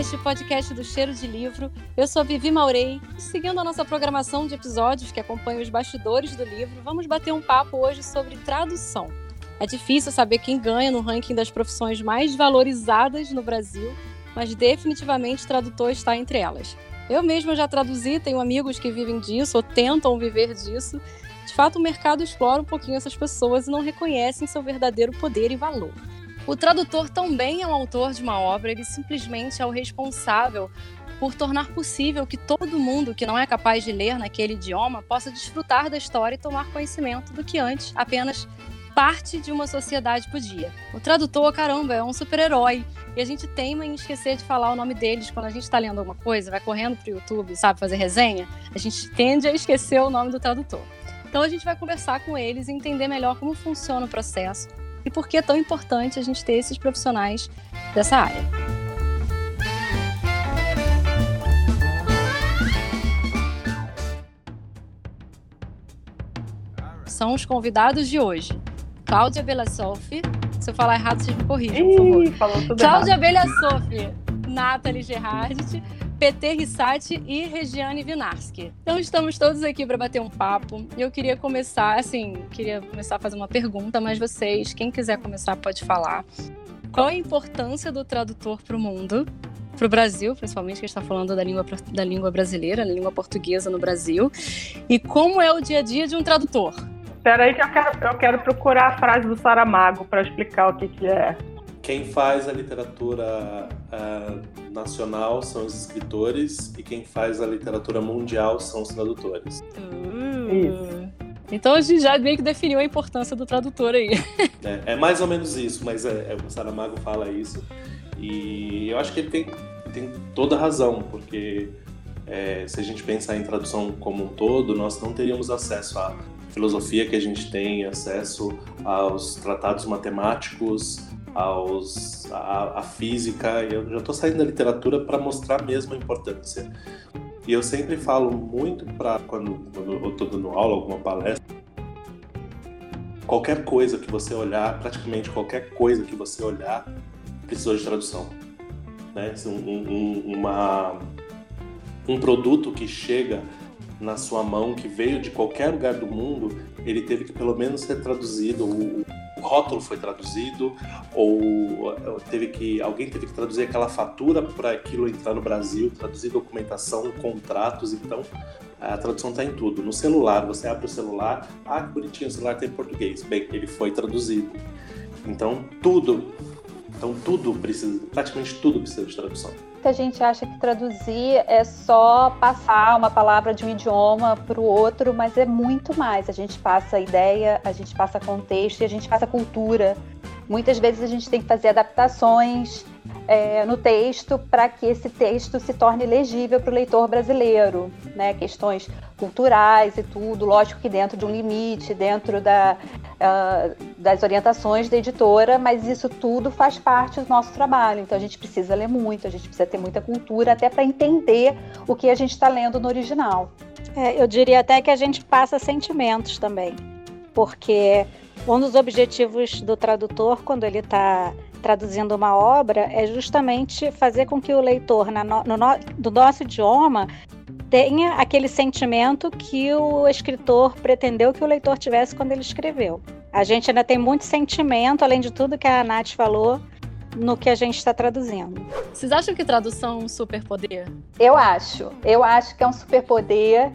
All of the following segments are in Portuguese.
ao Litcast, podcast do Cheiro de Livro. Eu sou a Vivi Maurei e seguindo a nossa programação de episódios que acompanham os bastidores do livro, vamos bater um papo hoje sobre tradução. É difícil saber quem ganha no ranking das profissões mais valorizadas no Brasil, mas definitivamente tradutor está entre elas. Eu mesma já traduzi, tenho amigos que vivem disso ou tentam viver disso. De fato, o mercado explora um pouquinho essas pessoas e não reconhecem seu verdadeiro poder e valor. O tradutor também é um autor de uma obra, ele simplesmente é o responsável por tornar possível que todo mundo que não é capaz de ler naquele idioma possa desfrutar da história e tomar conhecimento do que antes apenas parte de uma sociedade podia. O tradutor, caramba, é um super-herói. E a gente teima em esquecer de falar o nome deles quando a gente está lendo alguma coisa, vai correndo pro YouTube, sabe, fazer resenha. A gente tende a esquecer o nome do tradutor. Então a gente vai conversar com eles e entender melhor como funciona o processo, e por que é tão importante a gente ter esses profissionais dessa área. São os convidados de hoje. Cláudia Belassoff. Se eu falar errado, vocês me corrijam, por favor. Cláudia Belassoff, Nathalie Gerhardt, PT Rissati e Regiane Vinarski. Então estamos todos aqui para bater um papo. Eu queria começar, assim, queria começar a fazer uma pergunta, mas vocês, quem quiser começar pode falar. Qual a importância do tradutor para o mundo? Para o Brasil, principalmente, que está falando da língua, da língua brasileira, da língua portuguesa no Brasil. E como é o dia a dia de um tradutor? Espera aí que eu quero, eu quero procurar a frase do Saramago para explicar o que, que é. Quem faz a literatura uh, nacional são os escritores e quem faz a literatura mundial são os tradutores. Uh, isso. Então a gente já meio que definiu a importância do tradutor aí. É, é mais ou menos isso, mas é, é, o Saramago fala isso. E eu acho que ele tem, tem toda razão, porque é, se a gente pensar em tradução como um todo, nós não teríamos acesso à filosofia que a gente tem, acesso aos tratados matemáticos, aos, a, a física. Eu já estou saindo da literatura para mostrar mesmo a importância. E eu sempre falo muito para quando, quando eu estou dando aula, alguma palestra, qualquer coisa que você olhar, praticamente qualquer coisa que você olhar, precisou de tradução. Né? Um, um, uma, um produto que chega na sua mão, que veio de qualquer lugar do mundo, ele teve que pelo menos ser traduzido. O, rótulo foi traduzido ou teve que alguém teve que traduzir aquela fatura para aquilo entrar no Brasil, traduzir documentação, contratos, então a tradução está em tudo. No celular, você abre o celular, ah, que bonitinho, o celular tem português. Bem, ele foi traduzido. Então, tudo, então tudo precisa, praticamente tudo precisa de tradução. Muita gente acha que traduzir é só passar uma palavra de um idioma para o outro, mas é muito mais. A gente passa ideia, a gente passa contexto e a gente passa cultura. Muitas vezes a gente tem que fazer adaptações é, no texto para que esse texto se torne legível para o leitor brasileiro, né? Questões culturais e tudo, lógico que dentro de um limite, dentro da, uh, das orientações da editora, mas isso tudo faz parte do nosso trabalho. Então a gente precisa ler muito, a gente precisa ter muita cultura até para entender o que a gente está lendo no original. É, eu diria até que a gente passa sentimentos também, porque um dos objetivos do tradutor quando ele está traduzindo uma obra é justamente fazer com que o leitor, na no, no, do nosso idioma, tenha aquele sentimento que o escritor pretendeu que o leitor tivesse quando ele escreveu. A gente ainda tem muito sentimento, além de tudo que a Nath falou, no que a gente está traduzindo. Vocês acham que tradução é um superpoder? Eu acho. Eu acho que é um superpoder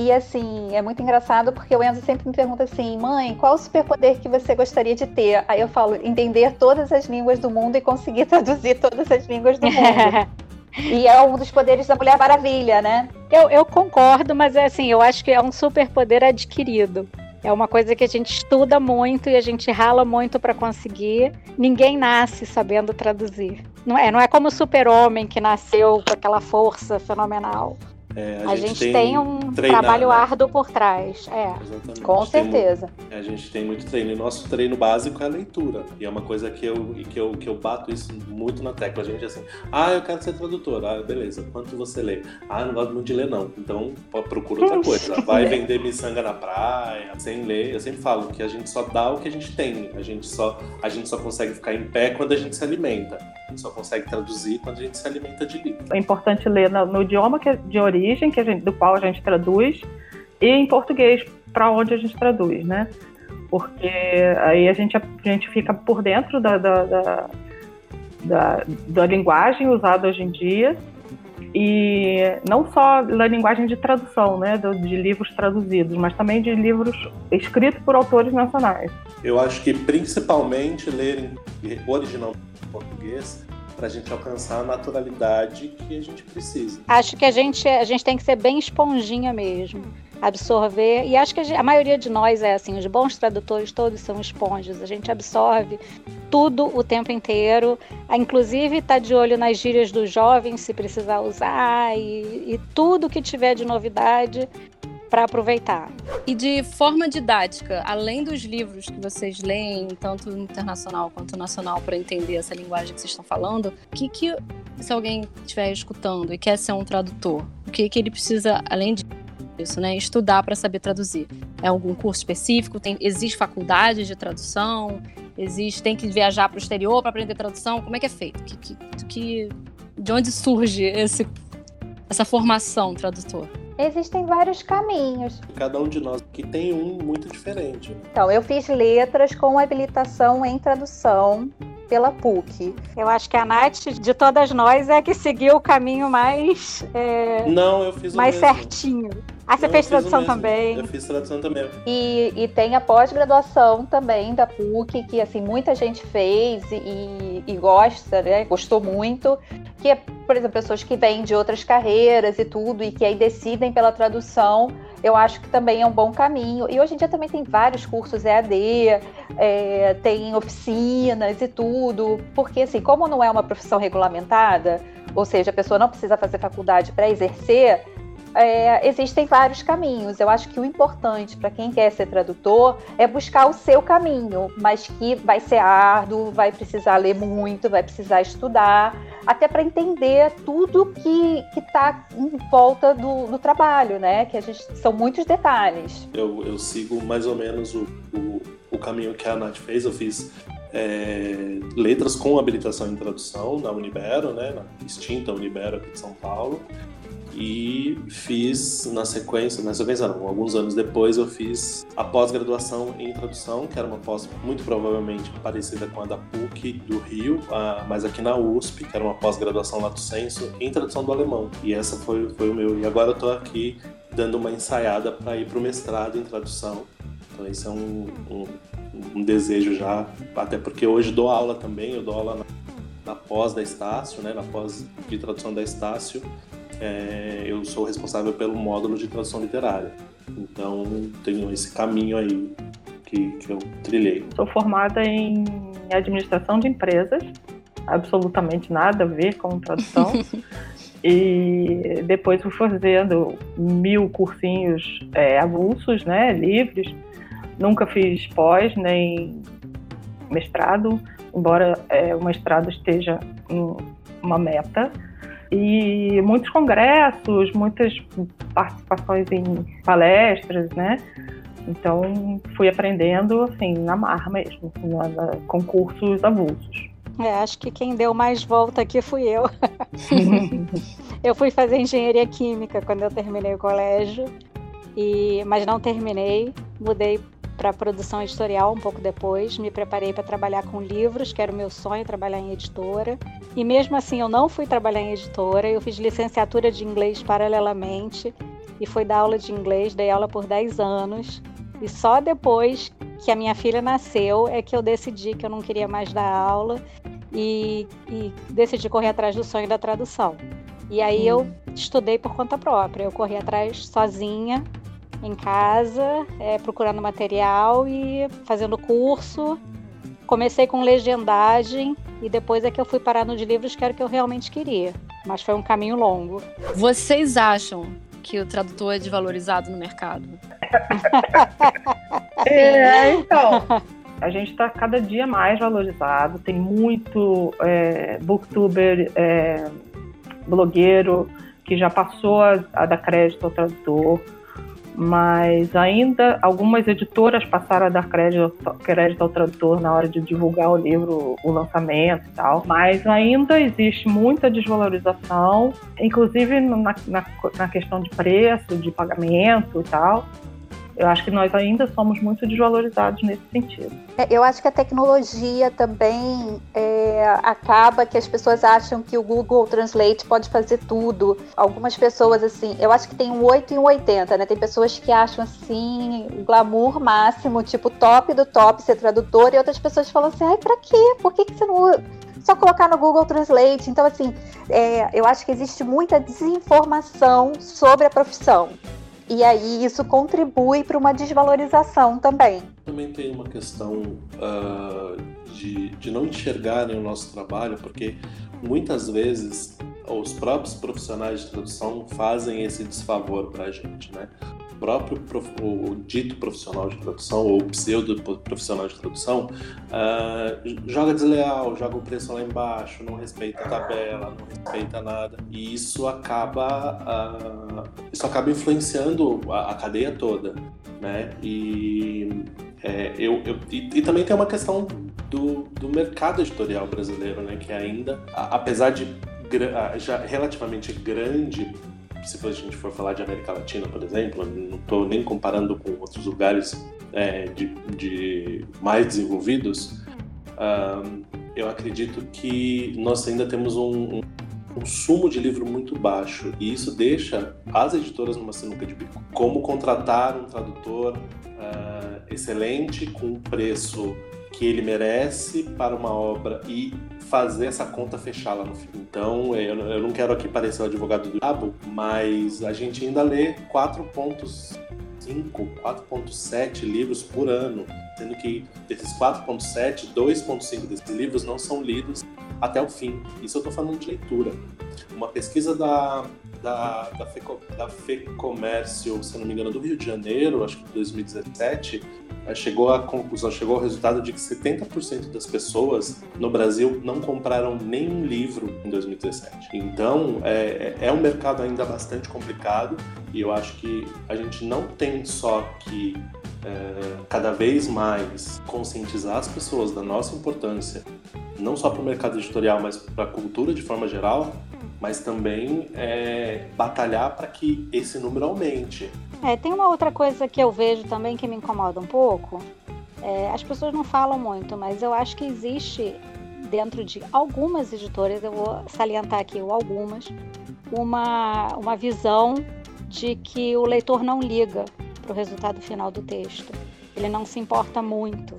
e assim, é muito engraçado porque o Enzo sempre me pergunta assim: mãe, qual o superpoder que você gostaria de ter? Aí eu falo: entender todas as línguas do mundo e conseguir traduzir todas as línguas do mundo. e é um dos poderes da Mulher Maravilha, né? Eu, eu concordo, mas é assim, eu acho que é um superpoder adquirido. É uma coisa que a gente estuda muito e a gente rala muito para conseguir. Ninguém nasce sabendo traduzir. Não é, não é como o super-homem que nasceu com aquela força fenomenal. É, a, a, gente, gente tem, tem, um treinar, trabalho né? árduo por trás. É. Exatamente. Com certeza. Muito, a gente tem muito treino. E nosso treino básico é a leitura. E é uma coisa que eu, que eu, que eu bato isso muito na tecla. A gente é assim, ah, eu quero ser tradutor. Ah, beleza. Quanto você lê? Ah, não gosto muito de ler, não. Então procura outra coisa. Vai vender miçanga na praia, sem ler. Eu sempre falo que a gente só dá o que a gente tem. A gente só, a gente só consegue ficar em pé quando a gente se alimenta. A gente só consegue traduzir quando a gente se alimenta de livro. É importante ler no, no idioma que, é de origem, que gente, do qual a gente traduz, e em português, para onde a gente traduz, né? Porque aí a gente, a gente fica por dentro da, da, da, da, da linguagem usada hoje em dia e não só da linguagem de tradução, né, de livros traduzidos, mas também de livros escritos por autores nacionais. Eu acho que principalmente ler original em português para a gente alcançar a naturalidade que a gente precisa. Acho que a gente, a gente tem que ser bem esponjinha mesmo absorver. E acho que a, a, maioria de nós é assim, os bons tradutores todos são esponjas. A gente absorve tudo o tempo inteiro, inclusive está de olho nas gírias dos jovens, se precisar usar, e, e tudo que tiver de novidade para aproveitar. E de forma didática, além dos livros que vocês leem, tanto internacional quanto nacional, para entender essa linguagem que vocês estão falando, o que, que se alguém estiver escutando e quer ser um tradutor, o que, que ele precisa, além de isso, né? Estudar para saber traduzir. É algum curso específico? Tem, existe faculdade de tradução? Existe, tem que viajar para o exterior para aprender tradução? Como é que é feito? Que, que, que, de onde surge esse, essa formação tradutor? Existem vários caminhos. Cada um de nós aqui tem um muito diferente. Então, eu fiz letras com habilitação em tradução pela PUC. Eu acho que a Nath, de todas nós, é que seguiu o caminho mais. É, Não, eu fiz o Mais mesmo. certinho. Ah, você Não, fez tradução também? Eu fiz tradução também. E, e tem a pós-graduação também da PUC, que assim, muita gente fez e, e gosta, né? Gostou muito. Que é, por exemplo, pessoas que vêm de outras carreiras e tudo, e que aí decidem pela tradução eu acho que também é um bom caminho. E hoje em dia também tem vários cursos EAD, é, tem oficinas e tudo, porque assim, como não é uma profissão regulamentada, ou seja, a pessoa não precisa fazer faculdade para exercer, é, existem vários caminhos. Eu acho que o importante para quem quer ser tradutor é buscar o seu caminho, mas que vai ser árduo, vai precisar ler muito, vai precisar estudar, até para entender tudo que está em volta do, do, trabalho, né? Que a gente são muitos detalhes. Eu, eu sigo mais ou menos o, o, o caminho que a Nath fez. Eu fiz é, letras com habilitação em tradução na Unibero, né, na extinta Unibero aqui de São Paulo e fiz na sequência, na sequência não, alguns anos depois eu fiz a pós-graduação em tradução, que era uma pós muito provavelmente parecida com a da PUC do Rio, mas aqui na USP, que era uma pós-graduação lato sensu em tradução do alemão. E essa foi, foi o meu. E agora eu tô aqui dando uma ensaiada para ir para o mestrado em tradução. Então esse é um, um, um, desejo já, até porque hoje dou aula também, eu dou aula na, na pós da Estácio, né, na pós de tradução da Estácio, é, eu sou responsável pelo módulo de tradução literária. Então, tenho esse caminho aí que, que eu trilhei. Sou formada em administração de empresas, absolutamente nada a ver com tradução. e depois fui fazendo mil cursinhos é, avulsos, né, livres. Nunca fiz pós nem mestrado, embora é, o mestrado esteja em uma meta e muitos congressos, muitas participações em palestras, né? Então fui aprendendo assim na marra mesmo, na, na, concursos avulsos. É, acho que quem deu mais volta aqui fui eu. eu fui fazer engenharia química quando eu terminei o colégio, e mas não terminei. Mudei para produção editorial um pouco depois. Me preparei para trabalhar com livros, que era o meu sonho, trabalhar em editora. E mesmo assim, eu não fui trabalhar em editora. Eu fiz licenciatura de inglês paralelamente e fui dar aula de inglês. Dei aula por 10 anos. E só depois que a minha filha nasceu é que eu decidi que eu não queria mais dar aula e, e decidi correr atrás do sonho da tradução. E aí hum. eu estudei por conta própria. Eu corri atrás sozinha, em casa, é, procurando material e fazendo curso. Comecei com legendagem e depois é que eu fui parar no de livros que era o que eu realmente queria. Mas foi um caminho longo. Vocês acham que o tradutor é desvalorizado no mercado? é, então. A gente está cada dia mais valorizado. Tem muito é, booktuber, é, blogueiro que já passou a, a dar crédito ao tradutor mas ainda algumas editoras passaram a dar crédito, crédito ao tradutor na hora de divulgar o livro, o lançamento e tal, mas ainda existe muita desvalorização, inclusive na, na, na questão de preço, de pagamento e tal. Eu acho que nós ainda somos muito desvalorizados nesse sentido. É, eu acho que a tecnologia também é, acaba que as pessoas acham que o Google Translate pode fazer tudo. Algumas pessoas, assim, eu acho que tem um 8 e um 80, né? Tem pessoas que acham, assim, o glamour máximo, tipo, top do top ser tradutor, e outras pessoas falam assim, ai, pra quê? Por que, que você não só colocar no Google Translate. Então, assim, é, eu acho que existe muita desinformação sobre a profissão. E aí isso contribui para uma desvalorização também. Também tem uma questão uh, de, de não enxergarem o nosso trabalho, porque muitas vezes os próprios profissionais de tradução fazem esse desfavor para a gente, né? Próprio o dito profissional de tradução ou pseudo profissional de tradução uh, joga desleal, joga o preço lá embaixo, não respeita a tabela, não respeita nada e isso acaba uh, isso acaba influenciando a, a cadeia toda, né? E é, eu, eu e, e, também tem uma questão do, do mercado editorial brasileiro, né? Que ainda, apesar de já relativamente grande se a gente for falar de América Latina, por exemplo, não estou nem comparando com outros lugares é, de, de, mais desenvolvidos, uh, eu acredito que nós ainda temos um, um consumo de livro muito baixo e isso deixa as editoras numa sinuca de bico. Como contratar um tradutor uh, excelente com um preço que ele merece para uma obra e fazer essa conta fechar lá no fim. Então, eu, eu não quero aqui parecer o advogado do diabo, mas a gente ainda lê 4.5, 4.7 livros por ano, sendo que desses 4.7, 2.5 desses livros não são lidos até o fim. Isso eu estou falando de leitura. Uma pesquisa da, da, da, FECO, da FEComércio, se não me engano, do Rio de Janeiro, acho que de 2017, chegou à conclusão, chegou ao resultado de que 70% das pessoas no Brasil não compraram nenhum livro em 2017. Então, é, é, é um mercado ainda bastante complicado e eu acho que a gente não tem só que é, cada vez mais conscientizar as pessoas da nossa importância, não só para o mercado editorial, mas para a cultura de forma geral, mas também é, batalhar para que esse número aumente. É, tem uma outra coisa que eu vejo também que me incomoda um pouco. É, as pessoas não falam muito, mas eu acho que existe dentro de algumas editoras, eu vou salientar aqui algumas, uma, uma visão de que o leitor não liga para o resultado final do texto. Ele não se importa muito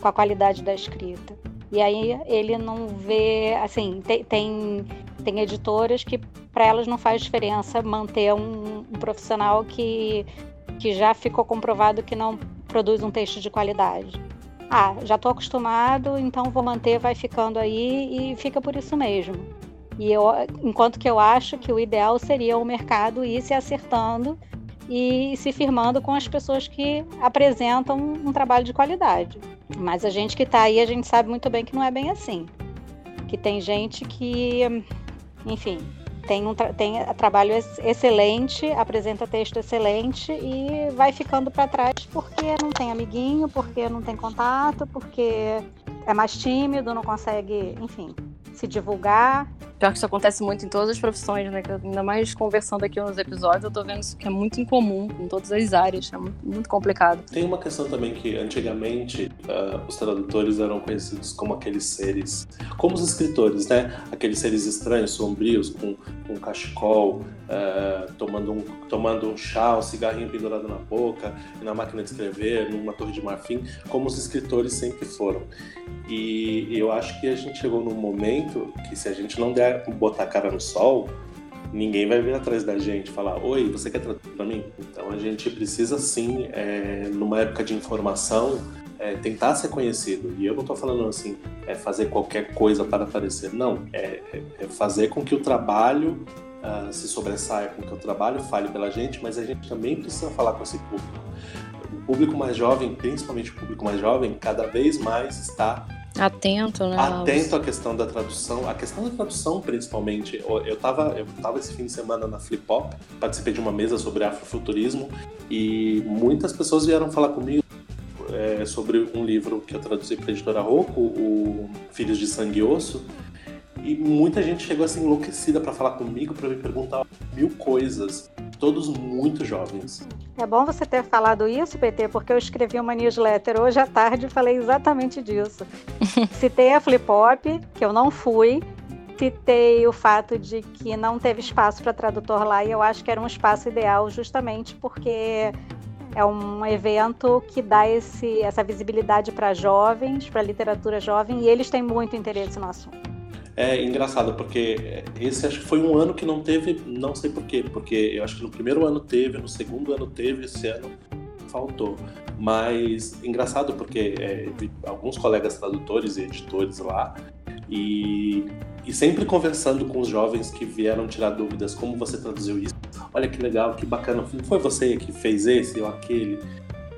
com a qualidade da escrita. E aí ele não vê, assim, tem, tem, editoras que para elas não faz diferença manter um, um, profissional que, que já ficou comprovado que não produz um texto de qualidade. Ah, já estou acostumado, então vou manter, vai ficando aí e fica por isso mesmo. E eu, enquanto que eu acho que o ideal seria o mercado ir se acertando e se firmando com as pessoas que apresentam um trabalho de qualidade. Mas a gente que está aí, a gente sabe muito bem que não é bem assim. Que tem gente que, enfim, tem um tra tem trabalho excelente, apresenta texto excelente e vai ficando para trás porque não tem amiguinho, porque não tem contato, porque é mais tímido, não consegue, enfim, se divulgar. Pior que isso acontece muito em todas as profissões, né? Ainda mais conversando aqui nos episódios, eu tô vendo isso que é muito incomum em todas as áreas, é muito, complicado. Tem uma questão também que antigamente uh, os tradutores eram conhecidos como aqueles seres, como os escritores, né? Aqueles seres estranhos, sombrios, com, com cachecol, uh, tomando, um, tomando um chá, um cigarrinho pendurado na boca, na máquina de escrever, numa torre de marfim, como os escritores sempre foram. E eu acho que a gente chegou num momento que se a gente não der botar a cara no sol, ninguém vai vir atrás da gente falar: Oi, você quer traduzir para mim? Então a gente precisa sim, é, numa época de informação, é, tentar ser conhecido. E eu não estou falando assim, é fazer qualquer coisa para aparecer. Não, é, é, é fazer com que o trabalho uh, se sobressaia, com que o trabalho fale pela gente, mas a gente também precisa falar com esse público. O público mais jovem, principalmente o público mais jovem, cada vez mais está Atento, né? Atento à questão da tradução. A questão da tradução, principalmente. Eu estava eu tava esse fim de semana na Flip Hop, participei de uma mesa sobre afrofuturismo e muitas pessoas vieram falar comigo é, sobre um livro que eu traduzi para a editora Rocco, o Filhos de Sangue e Osso, e muita gente chegou assim enlouquecida para falar comigo, para me perguntar mil coisas, todos muito jovens. É bom você ter falado isso, PT, porque eu escrevi uma newsletter hoje à tarde e falei exatamente disso. Citei a Flip Hop, que eu não fui, citei o fato de que não teve espaço para tradutor lá e eu acho que era um espaço ideal justamente porque é um evento que dá esse, essa visibilidade para jovens, para literatura jovem, e eles têm muito interesse no assunto. É engraçado, porque esse acho que foi um ano que não teve, não sei porquê, porque eu acho que no primeiro ano teve, no segundo ano teve, esse ano faltou. Mas engraçado porque é, alguns colegas tradutores e editores lá, e, e sempre conversando com os jovens que vieram tirar dúvidas, como você traduziu isso? Olha que legal, que bacana, não foi você que fez esse ou aquele?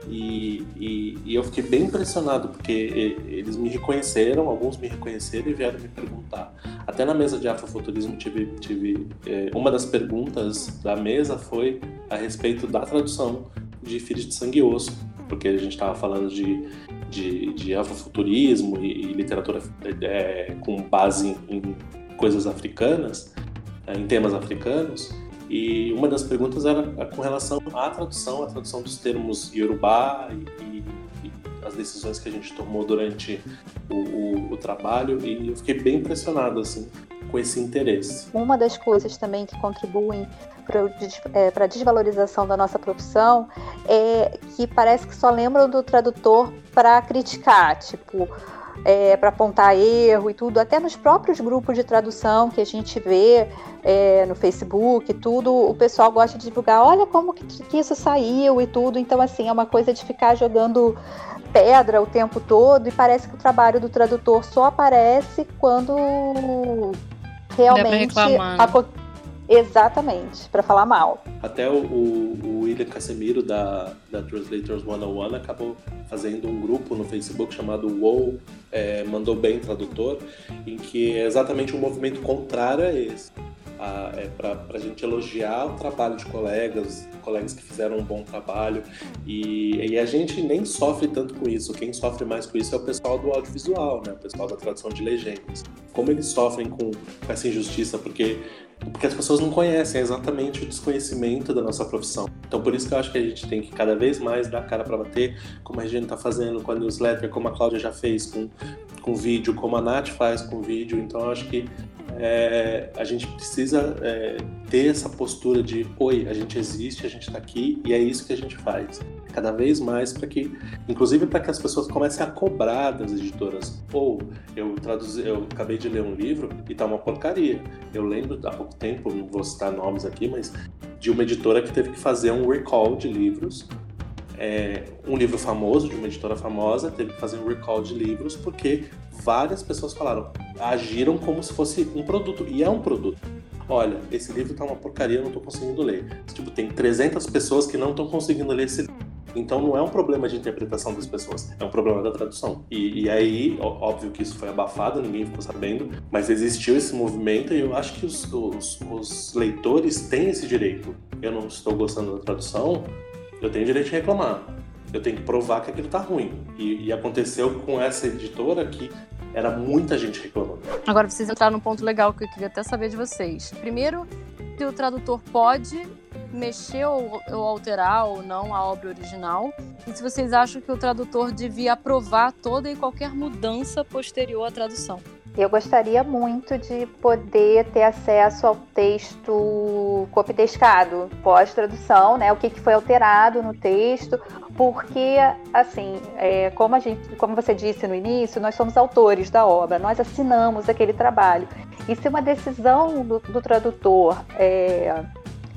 E, e, e, eu fiquei bem impressionado, porque eles me reconheceram, alguns me reconheceram e vieram me perguntar. Até na mesa de afrofuturismo tive, tive é, uma das perguntas da mesa foi a respeito da tradução de Filhos de Sangue e Osso, porque a gente estava falando de, de, de afrofuturismo e, e literatura é, com base em, em coisas africanas, é, em temas africanos. E uma das perguntas era com relação à tradução, a tradução dos termos Yorubá e, e as decisões que a gente tomou durante o, o, o, trabalho e eu fiquei bem impressionado assim com esse interesse. Uma das coisas também que contribuem para é, a desvalorização da nossa profissão é que parece que só lembram do tradutor para criticar, tipo é, para apontar erro e tudo, até nos próprios grupos de tradução que a gente vê é, no Facebook e tudo, o pessoal gosta de divulgar, olha como que, que isso saiu e tudo. Então, assim, é uma coisa de ficar jogando pedra o tempo todo e parece que o trabalho do tradutor só aparece quando realmente acontece Exatamente, para falar mal. Até o, o, o William Casemiro da, da Translators 101 acabou fazendo um grupo no Facebook chamado WoW é, Mandou Bem Tradutor, em que é exatamente um movimento contrário a esse. É para a gente elogiar o trabalho de colegas, colegas que fizeram um bom trabalho, e, e, a gente nem sofre tanto com isso. Quem sofre mais com isso é o pessoal do audiovisual, né? o pessoal da tradução de legendas. Como eles sofrem com, com essa injustiça, porque porque as pessoas não conhecem exatamente o desconhecimento da nossa profissão. Então, por isso que eu acho que a gente tem que cada vez mais dar cara para bater, como a Regina está fazendo com a newsletter, como a Cláudia já fez com, com vídeo, como a Nath faz com vídeo. Então, eu acho que é, a gente precisa é, ter essa postura de: oi, a gente existe, a gente está aqui e é isso que a gente faz cada vez mais para que, inclusive para que as pessoas comecem a cobrar das editoras. Ou eu traduzi, eu acabei de ler um livro e tá uma porcaria. Eu lembro há pouco tempo, não vou citar nomes aqui, mas de uma editora que teve que fazer um recall de livros. É, um livro famoso de uma editora famosa teve que fazer um recall de livros porque várias pessoas falaram, agiram como se fosse um produto e é um produto olha, esse livro tá uma porcaria, eu não tô conseguindo ler. Tipo, tem 300 pessoas que não estão conseguindo ler esse livro. Então não é um problema de interpretação das pessoas, é um problema da tradução. E, e aí, óbvio que isso foi abafado, ninguém ficou sabendo, mas existiu esse movimento e eu acho que os, os, os leitores têm esse direito. Eu não estou gostando da tradução, eu tenho direito de reclamar. Eu tenho que provar que aquilo tá ruim. E, e aconteceu com essa editora que era muita gente reclamando. Agora vocês entraram num ponto legal que eu queria até saber de vocês. Primeiro, se o tradutor pode mexer ou, ou alterar ou não a obra original. E se vocês acham que o tradutor devia aprovar toda e qualquer mudança posterior à tradução. Eu gostaria muito de poder ter acesso ao texto copitescado, pós-tradução, né? O que, que foi alterado no texto, porque, assim, é, como, a gente, como você disse no início, nós somos autores da obra, nós assinamos aquele trabalho. E se uma decisão do, do tradutor é,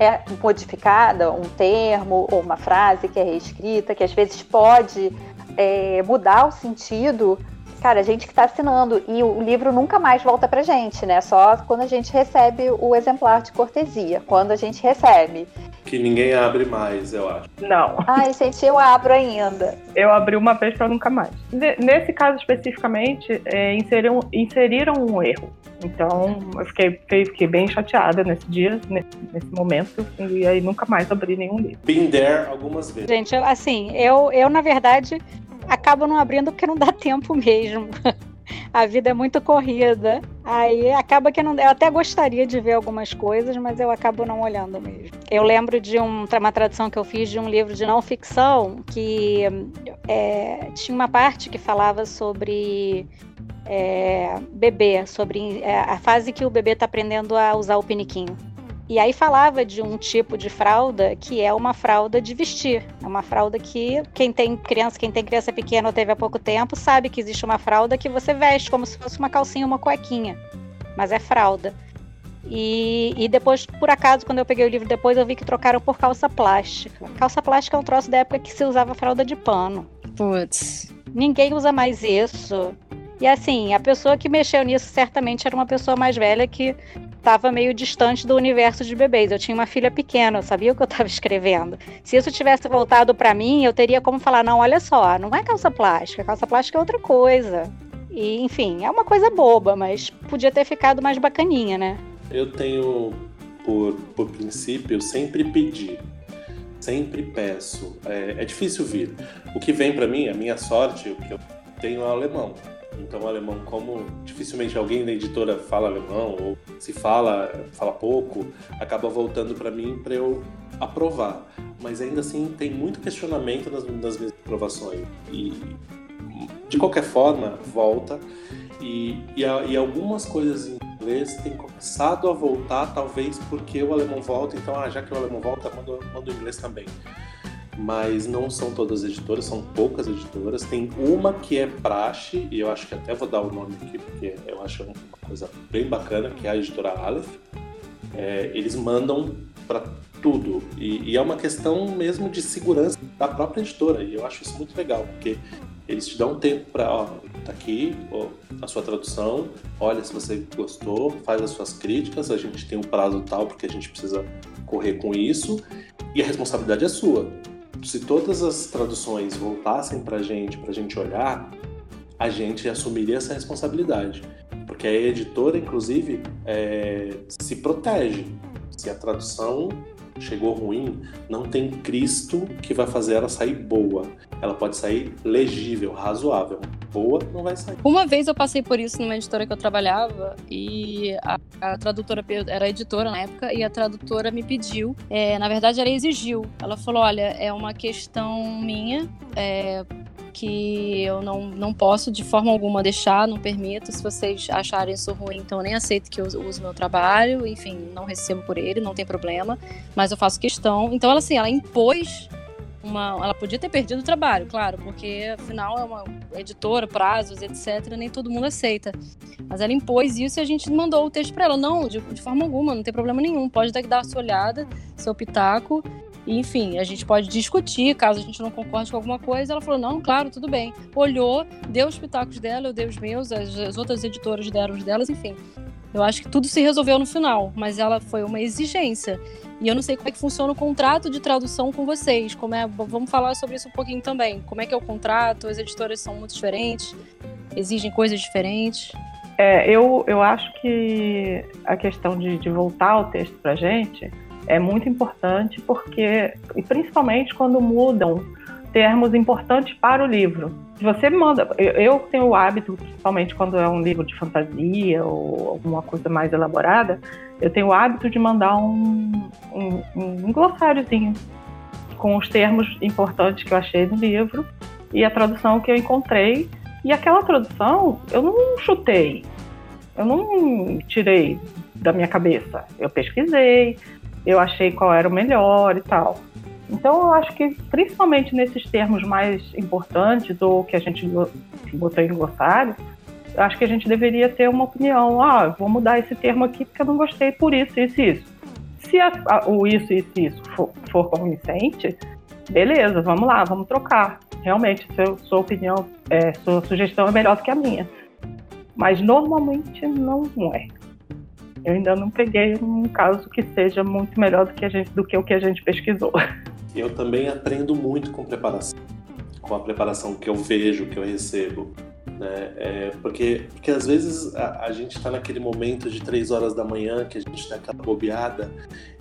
é modificada, um termo ou uma frase que é reescrita, que às vezes pode é, mudar o sentido Cara, a gente que está assinando e o livro nunca mais volta pra gente, né? Só quando a gente recebe o exemplar de cortesia, quando a gente recebe. Que ninguém abre mais, eu acho. Não. Ai, gente, eu abro ainda. Eu abri uma vez para nunca mais. Nesse caso especificamente, é, inseriram, inseriram um erro. Então, eu fiquei, fiquei, fiquei, bem chateada nesse dia, nesse, nesse, momento, e aí nunca mais abri nenhum livro. Been there algumas vezes. Gente, assim, eu, eu na verdade, acabo não abrindo porque não dá tempo mesmo. a vida é muito corrida. Aí acaba que não. Eu até gostaria de ver algumas coisas, mas eu acabo não olhando mesmo. Eu lembro de um, uma tradução que eu fiz de um livro de não ficção que é, tinha uma parte que falava sobre é, bebê, sobre é, a fase que o bebê está aprendendo a usar o piniquinho. E aí falava de um tipo de fralda que é uma fralda de vestir. É uma fralda que quem tem criança, quem tem criança pequena ou teve há pouco tempo, sabe que existe uma fralda que você veste como se fosse uma calcinha, uma cuequinha. Mas é fralda. E, e depois, por acaso, quando eu peguei o livro depois, eu vi que trocaram por calça plástica. Calça plástica é um troço da época que se usava fralda de pano. Putz. Ninguém usa mais isso. E assim, a pessoa que mexeu nisso certamente era uma pessoa mais velha que estava meio distante do universo de bebês. Eu tinha uma filha pequena, eu sabia o que eu estava escrevendo. Se isso tivesse voltado para mim, eu teria como falar: não, olha só, não é calça plástica, calça plástica é outra coisa. E, enfim, é uma coisa boba, mas podia ter ficado mais bacaninha, né? Eu tenho, por, por princípio, sempre pedir. Sempre peço. É, é difícil vir. O que vem para mim, a minha sorte, o que eu tenho é o alemão. Então, alemão, como dificilmente alguém da editora fala alemão, ou se fala, fala pouco, acaba voltando para mim para eu aprovar. Mas ainda assim, tem muito questionamento nas, nas minhas aprovações. E, de qualquer forma, volta. E, e, e algumas coisas em inglês têm começado a voltar, talvez porque o alemão volta. Então, ah, já que o alemão volta, manda o inglês também mas não são todas as editoras, são poucas editoras. Tem uma que é praxe, e eu acho que até vou dar o nome aqui, porque eu acho uma coisa bem bacana, que é a editora Aleph. É, eles mandam para tudo, e, e, é uma questão mesmo de segurança da própria editora, e eu acho isso muito legal, porque eles te dão um tempo para, ó, tá aqui ó, a sua tradução, olha se você gostou, faz as suas críticas, a gente tem um prazo tal, porque a gente precisa correr com isso, e a responsabilidade é sua se todas as traduções voltassem para a gente, para a gente olhar, a gente assumiria essa responsabilidade. Porque a editora, inclusive, é, se protege. Se a tradução chegou ruim, não tem Cristo que vai fazer ela sair boa. Ela pode sair legível, razoável. Boa não vai sair. Uma vez eu passei por isso numa editora que eu trabalhava e a, a tradutora era editora na época e a tradutora me pediu, é, na verdade ela exigiu. Ela falou: olha, é uma questão minha. É, que eu não, não posso de forma alguma deixar, não permito. Se vocês acharem isso ruim, então eu nem aceito que eu use meu trabalho, enfim, não recebo por ele, não tem problema, mas eu faço questão. Então ela assim, ela impôs uma, ela podia ter perdido o trabalho, claro, porque afinal é uma editora, prazos, etc, nem todo mundo aceita. Mas ela impôs isso e a gente mandou o texto para ela, não, de, de forma alguma, não tem problema nenhum, pode dar a sua olhada, seu pitaco enfim, a gente pode discutir caso a gente não concorde com alguma coisa. Ela falou: não, claro, tudo bem. Olhou, deu os pitacos dela, eu dei os meus, as, as outras editoras deram os delas, enfim. Eu acho que tudo se resolveu no final, mas ela foi uma exigência. E eu não sei como é que funciona o contrato de tradução com vocês. Como é, vamos falar sobre isso um pouquinho também. Como é que é o contrato? As editoras são muito diferentes, exigem coisas diferentes. É, eu, eu acho que a questão de, de voltar o texto para gente é muito importante porque, e principalmente quando mudam termos importantes para o livro. Se você manda, eu tenho o hábito, principalmente quando é um livro de fantasia ou alguma coisa mais elaborada, eu tenho o hábito de mandar um, um, um glossáriozinho com os termos importantes que eu achei no livro e a tradução que eu encontrei. E aquela tradução eu não chutei, eu não tirei da minha cabeça. Eu pesquisei, eu achei qual era o melhor e tal. Então, eu acho que, principalmente nesses termos mais importantes, ou que a gente botou em glossário, eu acho que a gente deveria ter uma opinião. Ah, vou mudar esse termo aqui porque eu não gostei por isso, isso e isso. Se a, a, o isso, isso e isso for, for convincente, beleza, vamos lá, vamos trocar. realmente seu, sua opinião, é, sua sugestão é melhor do que a minha. Mas normalmente não é. Eu ainda não peguei um caso que seja muito melhor do que, a gente, do que o que a gente pesquisou. Eu também aprendo muito com preparação, com a preparação que eu vejo, que eu recebo. Né? É, porque, porque às vezes a, a gente está naquele momento de três horas da manhã que a gente dá aquela bobeada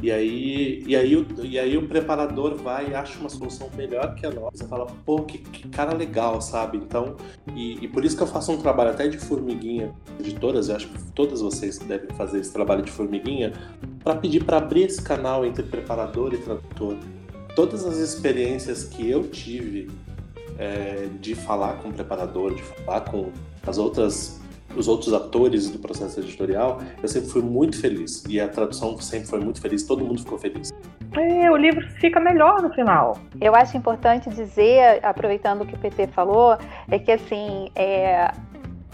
e aí, e, aí o, e aí o preparador vai e acha uma solução melhor que a nossa. Fala, pô, que, que cara legal, sabe? Então, e, e, por isso que eu faço um trabalho até de formiguinha, editoras, eu acho que todas vocês devem fazer esse trabalho de formiguinha, para pedir para abrir esse canal entre preparador e tradutor. Todas as experiências que eu tive é, de falar com o preparador, de falar com as outras os outros atores do processo editorial, eu sempre fui muito feliz. E a tradução sempre foi muito feliz, todo mundo ficou feliz. É, o livro fica melhor no final. Eu acho importante dizer, aproveitando o que o PT falou, é que assim, é,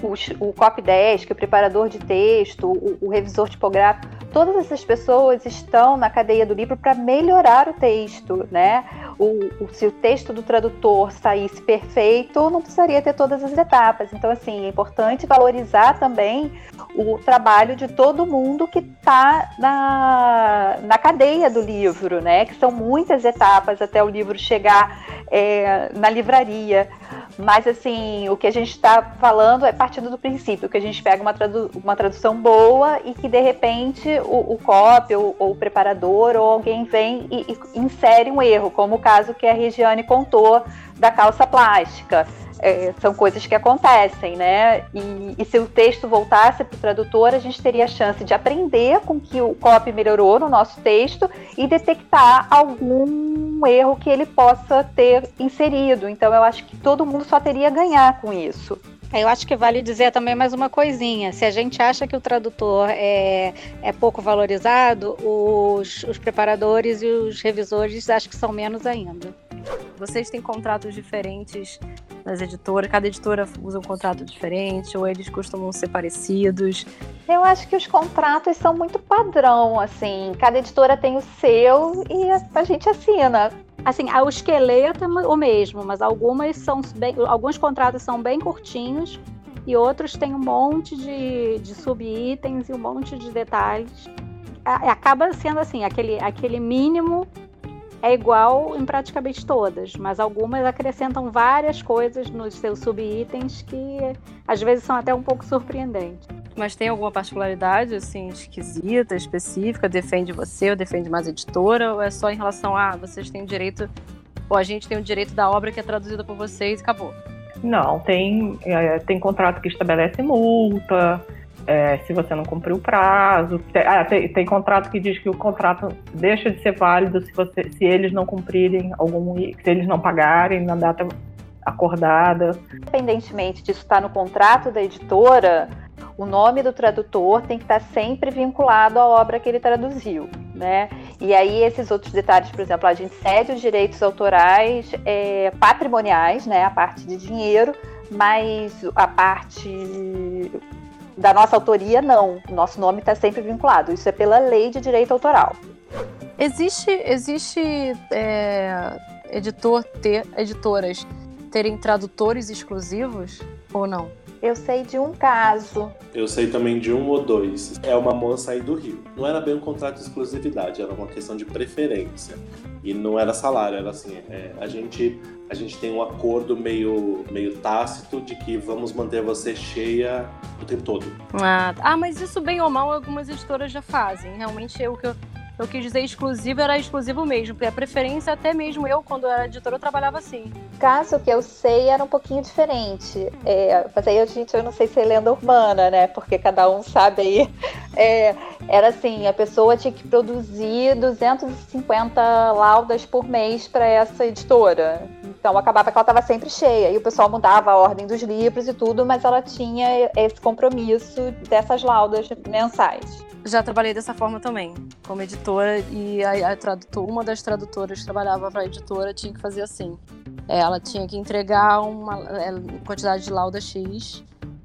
o, o COP10, que é o preparador de texto, o, o revisor tipográfico, todas essas pessoas estão na cadeia do livro para melhorar o texto, né? O, o, se o texto do tradutor saísse perfeito, não precisaria ter todas as etapas. Então, assim, é importante valorizar também o trabalho de todo mundo que está na, na cadeia do livro, né? Que são muitas etapas até o livro chegar é, na livraria. Mas, assim, o que a gente está falando é partindo do princípio que a gente pega uma, tradu uma tradução boa e que, de repente, o, o copy ou, ou, o preparador ou alguém vem e, e insere um erro, como o caso que a Regiane contou da calça plástica é, são coisas que acontecem, né? E, e se o texto voltasse para o tradutor, a gente teria a chance de aprender com que o copy melhorou no nosso texto e detectar algum erro que ele possa ter inserido. Então, eu acho que todo mundo só teria a ganhar com isso. Eu acho que vale dizer também mais uma coisinha. Se a gente acha que o tradutor é, é pouco valorizado, os, os preparadores e os revisores acho que são menos ainda. Vocês têm contratos diferentes nas editoras? Cada editora usa um contrato diferente ou eles costumam ser parecidos? Eu acho que os contratos são muito padrão, assim. Cada editora tem o seu e a gente assina. Assim, o esqueleto é o mesmo, mas algumas são bem, alguns contratos são bem curtinhos e outros têm um monte de, de sub-itens e um monte de detalhes. Acaba sendo assim, aquele, aquele mínimo é igual em praticamente todas, mas algumas acrescentam várias coisas nos seus sub-itens que às vezes são até um pouco surpreendentes. Mas tem alguma particularidade assim esquisita, específica, defende você ou defende mais a editora ou é só em relação a ah, vocês têm direito ou a gente tem o direito da obra que é traduzida por vocês e acabou? Não, tem é, tem contrato que estabelece multa, é, se você não cumpriu o prazo. Tem, ah, tem, tem, contrato que diz que o contrato deixa de ser válido se, você, se eles não cumprirem algum. se eles não pagarem na data acordada. Independentemente disso estar no contrato da editora, o nome do tradutor tem que estar sempre vinculado à obra que ele traduziu, né? E aí esses outros detalhes, por exemplo, a gente cede os direitos autorais é, patrimoniais, né? A parte de dinheiro, mas a parte da nossa autoria, não. Nosso nome está sempre vinculado. Isso é pela lei de direito autoral. Existe, existe é, editor ter, editoras terem tradutores exclusivos ou não? Eu sei de um caso. Eu sei também de um ou dois. É uma moça aí do Rio. Não era bem um contrato de exclusividade, era uma questão de preferência. E não era salário, era assim, é, a gente a gente tem um acordo meio, meio tácito de que vamos manter você cheia o tempo todo. Ah, ah, mas isso bem ou mal algumas editoras já fazem. Realmente é o que eu eu quis dizer exclusivo, era exclusivo mesmo, porque a preferência, até mesmo eu, quando era editora, eu trabalhava assim. Caso que eu sei era um pouquinho diferente. É, mas aí a gente, eu não sei se é lenda urbana, né? Porque cada um sabe aí. É, era assim, a pessoa tinha que produzir 250 laudas por mês para essa editora. Então acabava que ela estava sempre cheia. E o pessoal mudava a ordem dos livros e tudo, mas ela tinha esse compromisso dessas laudas mensais. Já trabalhei dessa forma também, como editora, e a, a tradutor, uma das tradutoras que trabalhava para a editora tinha que fazer assim. Ela tinha que entregar uma é, quantidade de lauda X,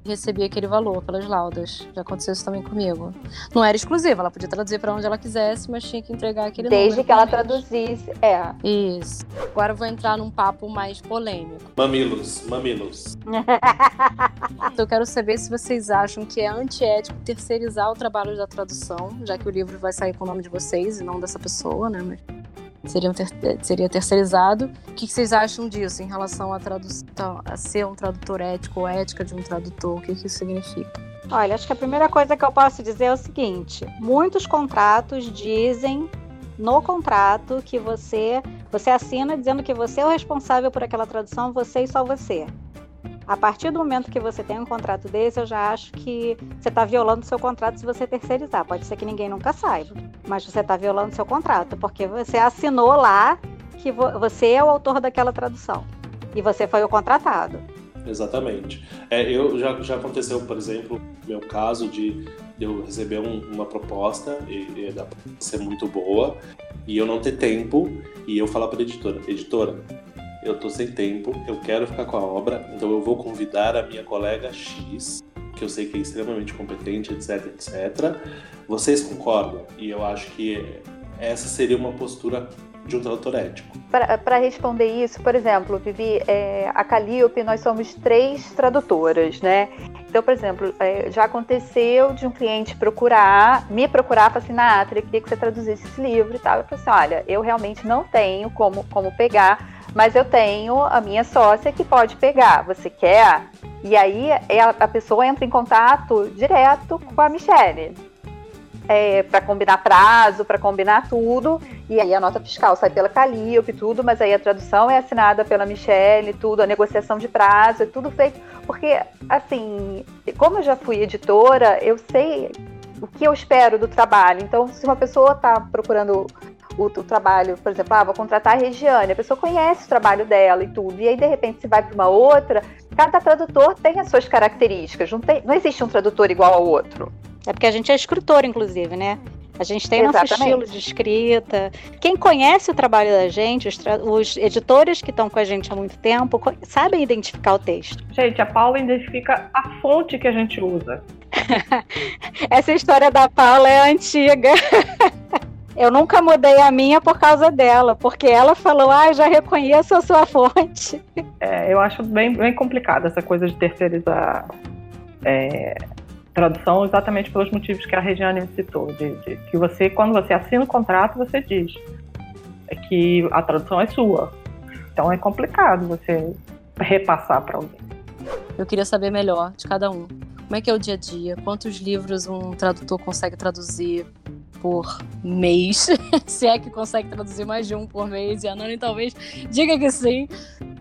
recebia aquele valor pelas laudas. Já aconteceu isso também comigo. Não era exclusiva, ela podia traduzir para onde ela quisesse, mas tinha que entregar aquele Desde que ela traduzisse, é. Isso. Agora eu vou entrar num papo mais polêmico. Mamilos, mamilos. eu quero saber se vocês acham que é antiético terceirizar o trabalho da tradução, já que o livro vai sair com o nome de vocês e não dessa pessoa, né? Mas seria, ter, seria terceirizado. O que vocês acham disso em relação à tradução, a ser um tradutor ético ou ética de um tradutor? O que, que isso significa? Olha, acho que a primeira coisa que eu posso dizer é o seguinte: muitos contratos dizem no contrato que você você assina dizendo que você é o responsável por aquela tradução, você e só você. A partir do momento que você tem um contrato desse, eu já acho que você está violando seu contrato se você terceirizar. Pode ser que ninguém nunca saiba, mas você está violando seu contrato, porque você assinou lá que você é o autor daquela tradução e você foi o contratado. Exatamente. É, eu já, já aconteceu, por exemplo, meu caso de eu receber um, uma proposta e, e ser muito boa e eu não ter tempo e eu falar para a editora, editora, eu tô sem tempo, eu quero ficar com a obra, então eu vou convidar a minha colega X, que eu sei que é extremamente competente, etc, etc. Vocês concordam? E eu acho que essa seria uma postura de um tradutor ético. Para responder isso, por exemplo, Vivi, é, a Calliope, nós somos três tradutoras, né? Então, por exemplo, é, já aconteceu de um cliente procurar, me procurar, falar assim, Nathalie, queria que você traduzisse esse livro e tal. Eu falei assim, olha, eu realmente não tenho como, como pegar, mas eu tenho a minha sócia que pode pegar. Você quer? E aí a, pessoa entra em contato direto com a Michelle. É, para combinar prazo, para combinar tudo, e aí a nota fiscal sai pela Calíope, tudo, mas aí a tradução é assinada pela Michelle, tudo, a negociação de prazo, é tudo feito, porque, assim, como eu já fui editora, eu sei o que eu espero do trabalho, então se uma pessoa está procurando o, o, trabalho, por exemplo, ah, vou contratar a Regiane, a pessoa conhece o trabalho dela e tudo, e aí de repente se vai para uma outra, cada tradutor tem as suas características, não, tem, não existe um tradutor igual ao outro. É porque a gente é escritor, inclusive, né? A gente tem Exatamente. nosso estilo de escrita. Quem conhece o trabalho da gente, os, os editores que estão com a gente há muito tempo, sabem identificar o texto. Gente, a Paula identifica a fonte que a gente usa. Essa história da Paula é antiga. Eu nunca mudei a minha por causa dela, porque ela falou, ah, já reconheço a sua fonte. É, eu acho bem, bem complicado essa coisa de terceirizar é, tradução exatamente pelos motivos que a Regiane citou. De, de, que você, quando você assina o contrato, você diz que a tradução é sua. Então é complicado você repassar para alguém. Eu queria saber melhor de cada um. Como é que é o dia a dia? Quantos livros um tradutor consegue traduzir? Por mês, se é que consegue traduzir mais de um por mês, e a Nani talvez diga que sim.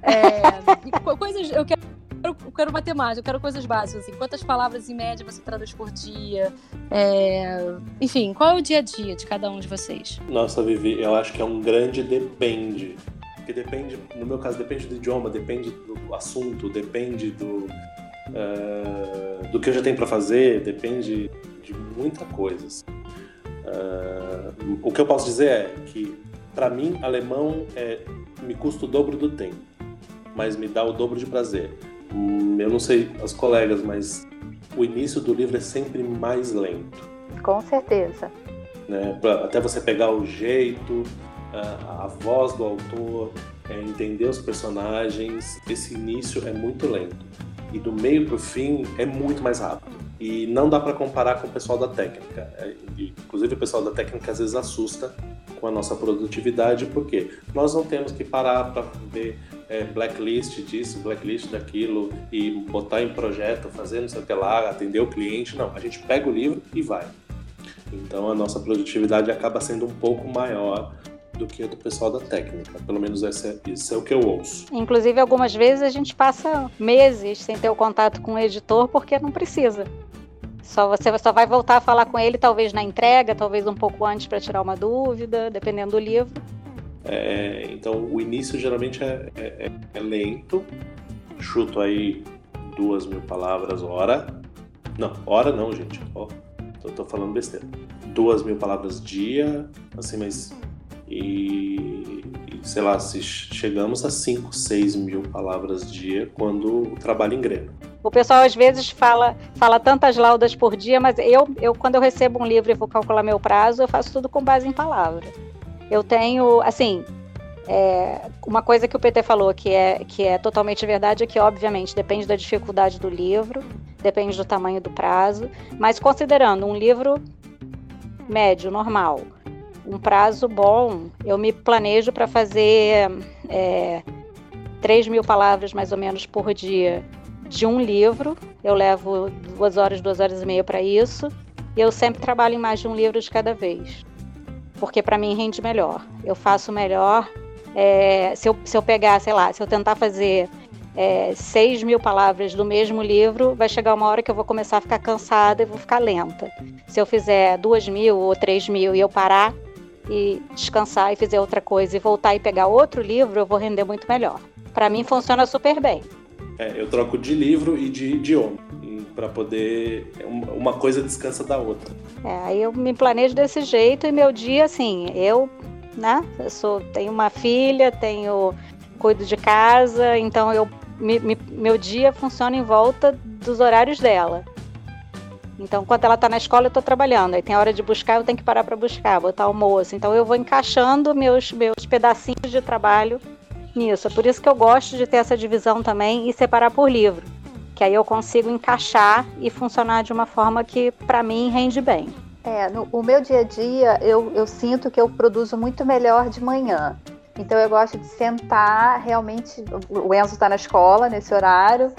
É, coisas, eu quero, eu quero matemática, eu quero coisas básicas, assim, quantas palavras em média você traduz por dia, é, enfim, qual é o dia a dia de cada um de vocês? Nossa, Vivi, eu acho que é um grande depende, porque depende, no meu caso, depende do idioma, depende do assunto, depende do, uh, do que eu já tenho para fazer, depende de muita coisa. Assim. Uh, o que eu posso dizer é que, para mim, alemão é, me custa o dobro do tempo, mas me dá o dobro de prazer. Hum, eu não sei as colegas, mas o início do livro é sempre mais lento. Com certeza. Né? Pra, até você pegar o jeito, a, a voz do autor, é, entender os personagens, esse início é muito lento. E do meio para o fim é muito mais rápido. E não dá para comparar com o pessoal da técnica. É, inclusive, o pessoal da técnica às vezes assusta com a nossa produtividade, porque nós não temos que parar para ver é, blacklist disso, blacklist daquilo e botar em projeto, fazer não sei o que lá, atender o cliente. Não, a gente pega o livro e vai. Então a nossa produtividade acaba sendo um pouco maior do que do pessoal da técnica. Pelo menos essa, isso é o que eu ouço. Inclusive, algumas vezes a gente passa meses sem ter o contato com o editor porque não precisa. Só você só vai voltar a falar com ele talvez na entrega, talvez um pouco antes para tirar uma dúvida, dependendo do livro. É, então o início geralmente é, é, é, lento, chuto aí duas mil palavras hora. Não, hora não, gente. Ó, tô, tô falando besteira. Duas mil palavras dia, assim, mas e, sei lá, se chegamos a 5, 6 mil palavras dia quando o trabalho engrena. O pessoal às vezes fala, fala tantas laudas por dia, mas eu, eu, quando eu recebo um livro e vou calcular meu prazo, eu faço tudo com base em palavra. Eu tenho, assim, é, uma coisa que o PT falou que é, que é totalmente verdade é que, obviamente, depende da dificuldade do livro, depende do tamanho do prazo, mas considerando um livro médio, normal, um prazo bom, eu me planejo para fazer é, 3 mil palavras mais ou menos por dia de um livro. Eu levo duas horas, duas horas e meia para isso. E eu sempre trabalho em mais de um livro de cada vez. Porque para mim rende melhor. Eu faço melhor. É, se, eu, se eu pegar, sei lá, se eu tentar fazer é, 6 mil palavras do mesmo livro, vai chegar uma hora que eu vou começar a ficar cansada e vou ficar lenta. Se eu fizer duas mil ou três mil e eu parar e descansar e fizer outra coisa e voltar e pegar outro livro, eu vou render muito melhor. Para mim funciona super bem. É, eu troco de livro e de idioma para poder uma coisa descansa da outra. É, aí eu me planejo desse jeito e meu dia assim, eu, né, eu sou tenho uma filha, tenho cuido de casa, então eu me, me, meu dia funciona em volta dos horários dela. Então, quando ela está na escola, eu estou trabalhando. Aí tem hora de buscar, eu tenho que parar para buscar, botar almoço. Então, eu vou encaixando meus, meus pedacinhos de trabalho nisso. É por isso que eu gosto de ter essa divisão também e separar por livro, que aí eu consigo encaixar e funcionar de uma forma que para mim rende bem. É, no o meu dia a dia eu, eu sinto que eu produzo muito melhor de manhã. Então eu gosto de sentar realmente. O Enzo está na escola nesse horário,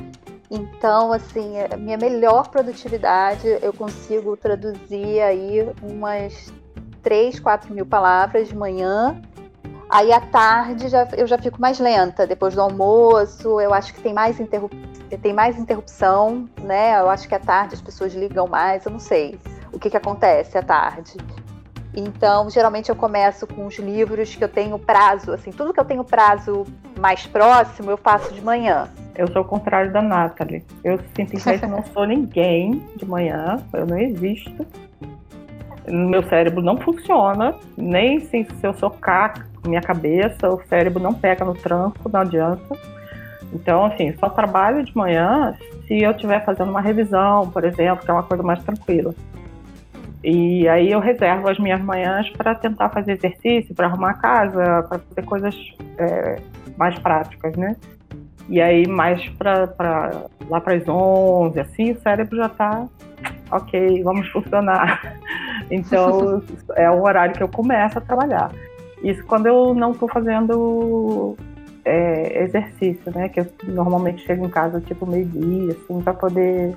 então assim a minha melhor produtividade eu consigo traduzir aí umas 3, 4 mil palavras de manhã Aí à tarde já, eu já fico mais lenta, depois do almoço, eu acho que tem mais, interrup... tem mais interrupção, né? Eu acho que à tarde as pessoas ligam mais, eu não sei o que, que acontece à tarde. Então, geralmente eu começo com os livros que eu tenho prazo, assim, tudo que eu tenho prazo mais próximo, eu faço de manhã. Eu sou o contrário da Nathalie. Eu simplesmente não sou ninguém de manhã, eu não existo. Meu cérebro não funciona, nem se, se eu socar minha cabeça, o cérebro não pega no tranco, não adianta. Então, assim, só trabalho de manhã se eu estiver fazendo uma revisão, por exemplo, que é uma coisa mais tranquila. E aí eu reservo as minhas manhãs para tentar fazer exercício, para arrumar a casa, para fazer coisas é, mais práticas, né? E aí mais para lá para as 11, assim, o cérebro já está ok, vamos funcionar. Então é o horário que eu começo a trabalhar. Isso quando eu não estou fazendo é, exercício, né? Que eu normalmente chego em casa tipo meio-dia, assim, para poder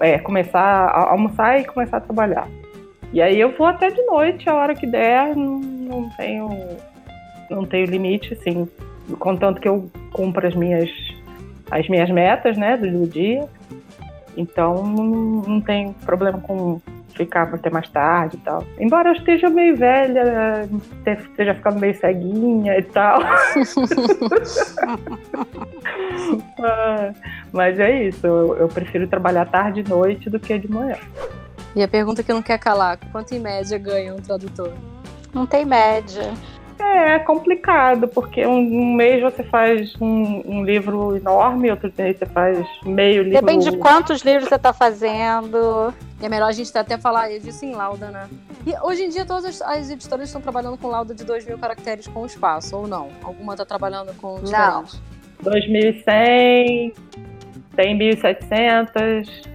é, começar a almoçar e começar a trabalhar. E aí eu vou até de noite, a hora que der, não, não tenho não tenho limite, assim, contanto que eu cumpra as minhas as minhas metas, né, do dia. Então não, não tem problema com ficar até mais tarde e tal. Embora eu esteja meio velha, esteja ficando meio ceguinha e tal. Ah, mas é isso, eu, eu prefiro trabalhar tarde e noite do que de manhã. E a pergunta que não quer calar, quanto em média ganha um tradutor? Não tem média. É, é complicado, porque um, um mês você faz um, um, livro enorme, outro mês você faz meio livro. Depende de quantos livros você está fazendo. E é melhor a gente até falar disso em lauda, né? E hoje em dia todas as editoras estão trabalhando com lauda de 2 mil caracteres com espaço, ou não? Alguma está trabalhando com diferente? Não. 2.100, tem 1.700.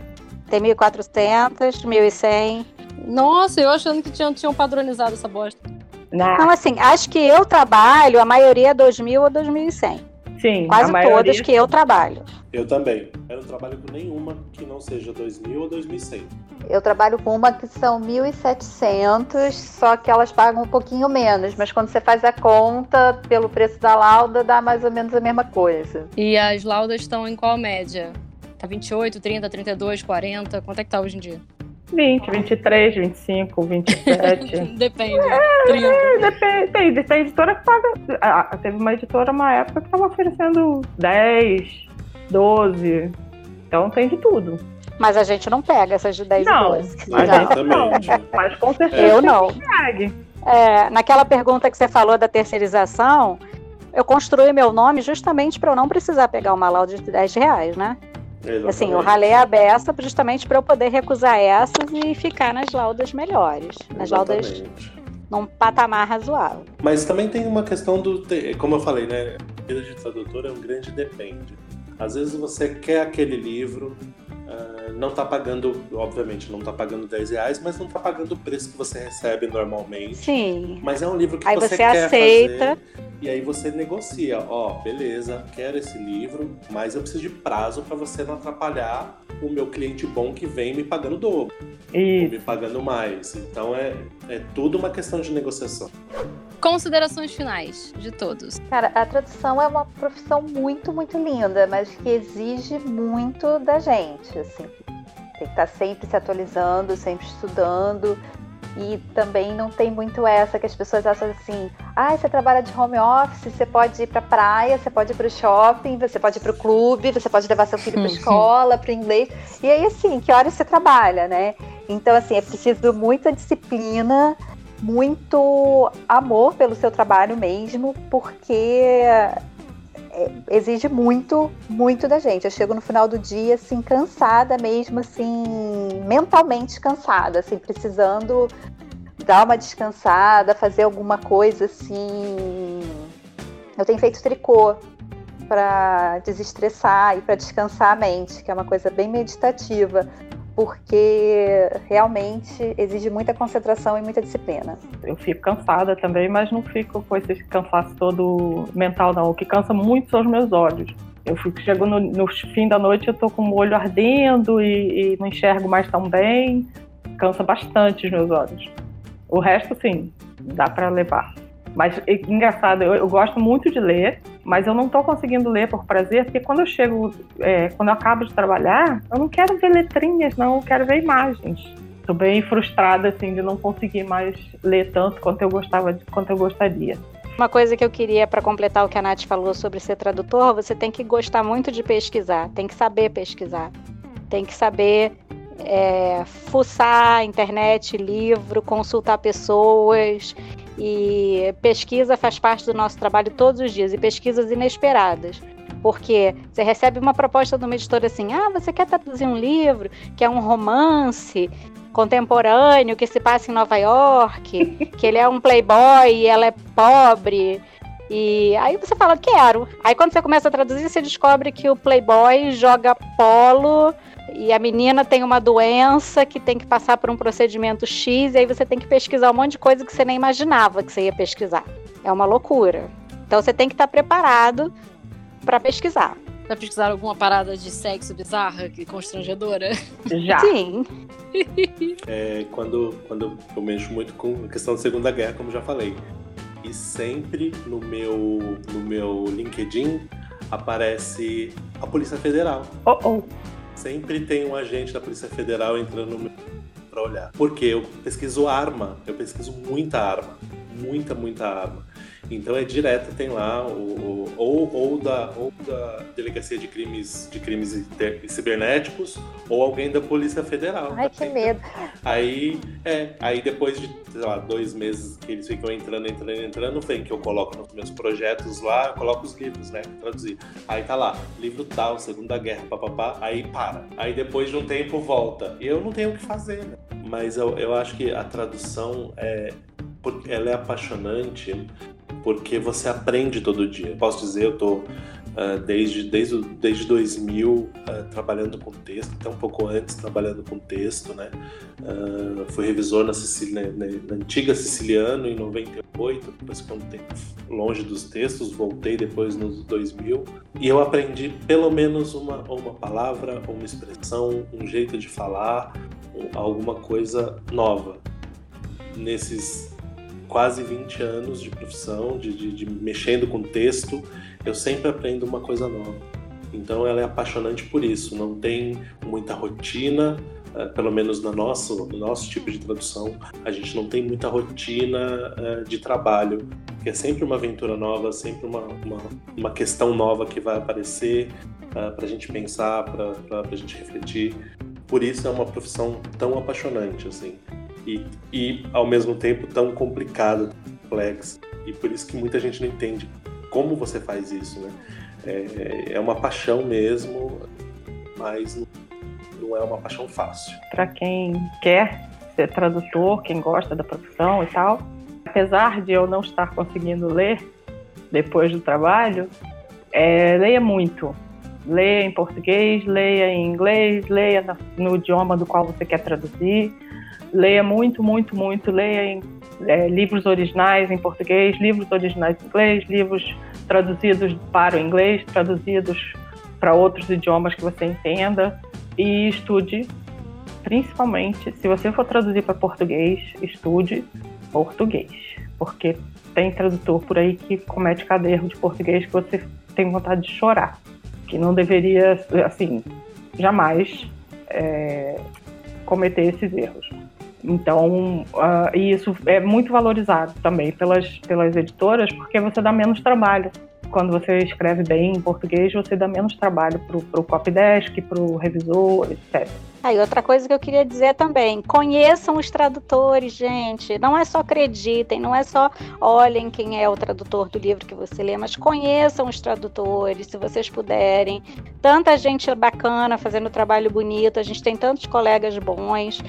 Tem 1.400, 1.100. Nossa, eu achando que tinham, tinham padronizado essa bosta. Não. Não, assim, acho que eu trabalho, a maioria é 2000 ou 2100. Sim, Quase todas que eu trabalho. Eu também. Eu não trabalho com nenhuma que não seja 2000 ou 2100. Eu trabalho com uma que são 1.700, só que elas pagam um pouquinho menos, mas quando você faz a conta pelo preço da lauda, dá mais ou menos a mesma coisa. E as laudas estão em qual média? Tá 28, 30, 32, 40? Quanto é que tá hoje em dia? 20, 23, 25, 27. depende. É, 30. É, depende. Tem, tem editora que paga. Ah, teve uma editora uma época que estava oferecendo 10, 12. Então tem de tudo. Mas a gente não pega essas de 10 não, e 12. Mas, não, mas com certeza. Eu não. É, naquela pergunta que você falou da terceirização, eu construí meu nome justamente para eu não precisar pegar uma lauda de 10 reais, né? Exatamente. Assim, eu ralei a beça justamente para eu poder recusar essas e ficar nas laudas melhores, nas Exatamente. laudas num patamar razoável. Mas também tem uma questão do, como eu falei, né? A vida de tradutor é um grande depende. Às vezes você quer aquele livro, uh, não está pagando, obviamente, não está pagando 10 reais, mas não está pagando o preço que você recebe normalmente. Sim. Mas é um livro que aí você, você quer aceita. fazer. E aí você negocia, ó, oh, beleza, quero esse livro, mas eu preciso de prazo para você não atrapalhar o meu cliente bom que vem me pagando dobro. E me pagando mais. Então é, é tudo uma questão de negociação. Considerações finais de todos. Cara, a tradução é uma profissão muito, muito linda, mas que exige muito da gente, assim. Tem que estar sempre se atualizando, sempre estudando. E também não tem muito essa que as pessoas acham assim: ah, você trabalha de home office, você pode ir para praia, você pode ir para o shopping, você pode ir para o clube, você pode levar seu filho para escola, para inglês. E aí, assim, que horas você trabalha, né? Então, assim, é preciso muita disciplina, muito amor pelo seu trabalho mesmo, porque é, exige muito, muito da gente. Eu chego no final do dia, assim, cansada mesmo, assim, mentalmente cansada, assim, precisando dar uma descansada, fazer alguma coisa, assim. Eu tenho feito tricô para desestressar e para descansar a mente, que é uma coisa bem meditativa porque realmente exige muita concentração e muita disciplina. Eu fico cansada também, mas não fico com esse cansaço todo mental, não. O que cansa muito são os meus olhos. Eu fico, chego no, no fim da noite, eu tô com o olho ardendo e, e não enxergo mais tão bem. Cansa bastante os meus olhos. O resto, sim, dá para levar. Mas engraçado, eu, eu, gosto muito de ler, mas eu não estou conseguindo ler por prazer, porque quando eu chego, é, quando eu acabo de trabalhar, eu não quero ver letrinhas, não, eu quero ver imagens. Estou bem frustrada assim de não conseguir mais ler tanto quanto eu gostava, de, quanto eu gostaria. Uma coisa que eu queria para completar o que a Nath falou sobre ser tradutor, você tem que gostar muito de pesquisar, tem que saber pesquisar, tem que saber é, fuçar internet, livro, consultar pessoas e pesquisa faz parte do nosso trabalho todos os dias e pesquisas inesperadas. Porque você recebe uma proposta de uma editora assim: ah, você quer traduzir um livro que é um romance contemporâneo que se passa em Nova York, que ele é um playboy e ela é pobre. E aí você fala, quero. Aí quando você começa a traduzir, você descobre que o playboy joga polo e a menina tem uma doença que tem que passar por um procedimento X, e aí você tem que pesquisar um monte de coisa que você nem imaginava que você ia pesquisar. É uma loucura. Então você tem que estar preparado para pesquisar. Já pesquisar alguma parada de sexo bizarra e constrangedora? Já. Sim. É, quando, quando eu mexo muito com a questão da Segunda Guerra, como já falei. E sempre no meu, no meu LinkedIn aparece a Polícia Federal. Oh, oh sempre tem um agente da Polícia Federal entrando para olhar. Porque eu pesquiso arma, eu pesquiso muita arma, muita, muita arma. Então é direto, tem lá o, o, ou, ou, da, ou da Delegacia de Crimes, de crimes Cibernéticos ou alguém da Polícia Federal. Ai, que medo. Aí, é, aí depois de, sei lá, dois meses que eles ficam entrando, entrando, entrando, vem que eu coloco nos meus projetos lá, eu coloco os livros, né, traduzir. Aí tá lá, livro tal, Segunda Guerra, papapá, aí para. Aí depois de um tempo volta. E eu não tenho o que fazer, né? Mas eu, eu acho que a tradução é, ela é apaixonante porque você aprende todo dia. Posso dizer, eu estou uh, desde, desde, desde 2000 uh, trabalhando com texto, até um pouco antes trabalhando com texto, né? Uh, fui revisor na, Sicília, na, na, antiga Siciliano em 98, depois ficou um tempo longe dos textos, voltei depois nos 2000 e eu aprendi pelo menos uma, uma palavra, uma expressão, um jeito de falar, alguma coisa nova nesses quase 20 anos de profissão, de, de, de, mexendo com texto, eu sempre aprendo uma coisa nova. Então ela é apaixonante por isso, não tem muita rotina, uh, pelo menos no nosso, no nosso tipo de tradução, a gente não tem muita rotina uh, de trabalho, é sempre uma aventura nova, sempre uma, uma, uma questão nova que vai aparecer eh, para a gente pensar, para a gente refletir. Por isso é uma profissão tão apaixonante, assim e, e ao mesmo tempo tão complicado, complexo. E por isso que muita gente não entende como você faz isso, né? É, é uma paixão mesmo, mas não é uma paixão fácil. Para quem quer ser tradutor, quem gosta da profissão e tal, apesar de eu não estar conseguindo ler depois do trabalho, é, leia muito. Leia em português, leia em inglês, leia no idioma do qual você quer traduzir. Leia muito, muito, muito. Leia em é, livros originais em português, livros originais em inglês, livros traduzidos para o inglês, traduzidos para outros idiomas que você entenda. E estude, principalmente, se você for traduzir para português, estude português. Porque tem tradutor por aí que comete cada erro de português que você tem vontade de chorar. Que não deveria, assim, jamais é, cometer esses erros. Então, uh, isso é muito valorizado também pelas, pelas editoras, porque você dá menos trabalho. Quando você escreve bem em português, você dá menos trabalho para o copydesk, para o revisor, etc. Aí, outra coisa que eu queria dizer também: conheçam os tradutores, gente. Não é só acreditem, não é só olhem quem é o tradutor do livro que você lê, mas conheçam os tradutores, se vocês puderem. Tanta gente bacana fazendo trabalho bonito, a gente tem tantos colegas bons.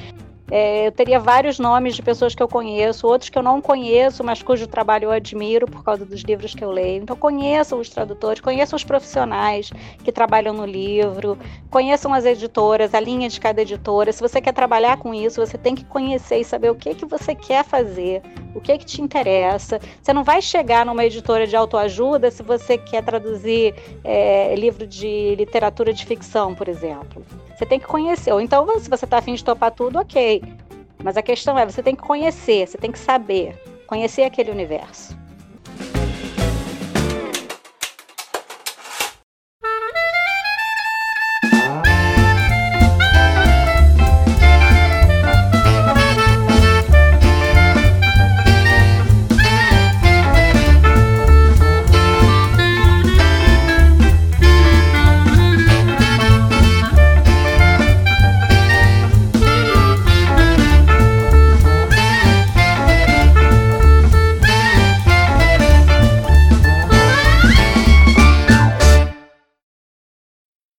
É, eu teria vários nomes de pessoas que eu conheço, outros que eu não conheço, mas cujo trabalho eu admiro por causa dos livros que eu leio. Então, conheçam os tradutores, conheçam os profissionais que trabalham no livro, conheçam as editoras, a linha de cada editora. Se você quer trabalhar com isso, você tem que conhecer e saber o que, que você quer fazer, o que, que te interessa. Você não vai chegar numa editora de autoajuda se você quer traduzir é, livro de literatura de ficção, por exemplo. Você tem que conhecer. Ou então, se você está afim de topar tudo, ok. Mas a questão é, você tem que conhecer, você tem que saber, conhecer aquele universo.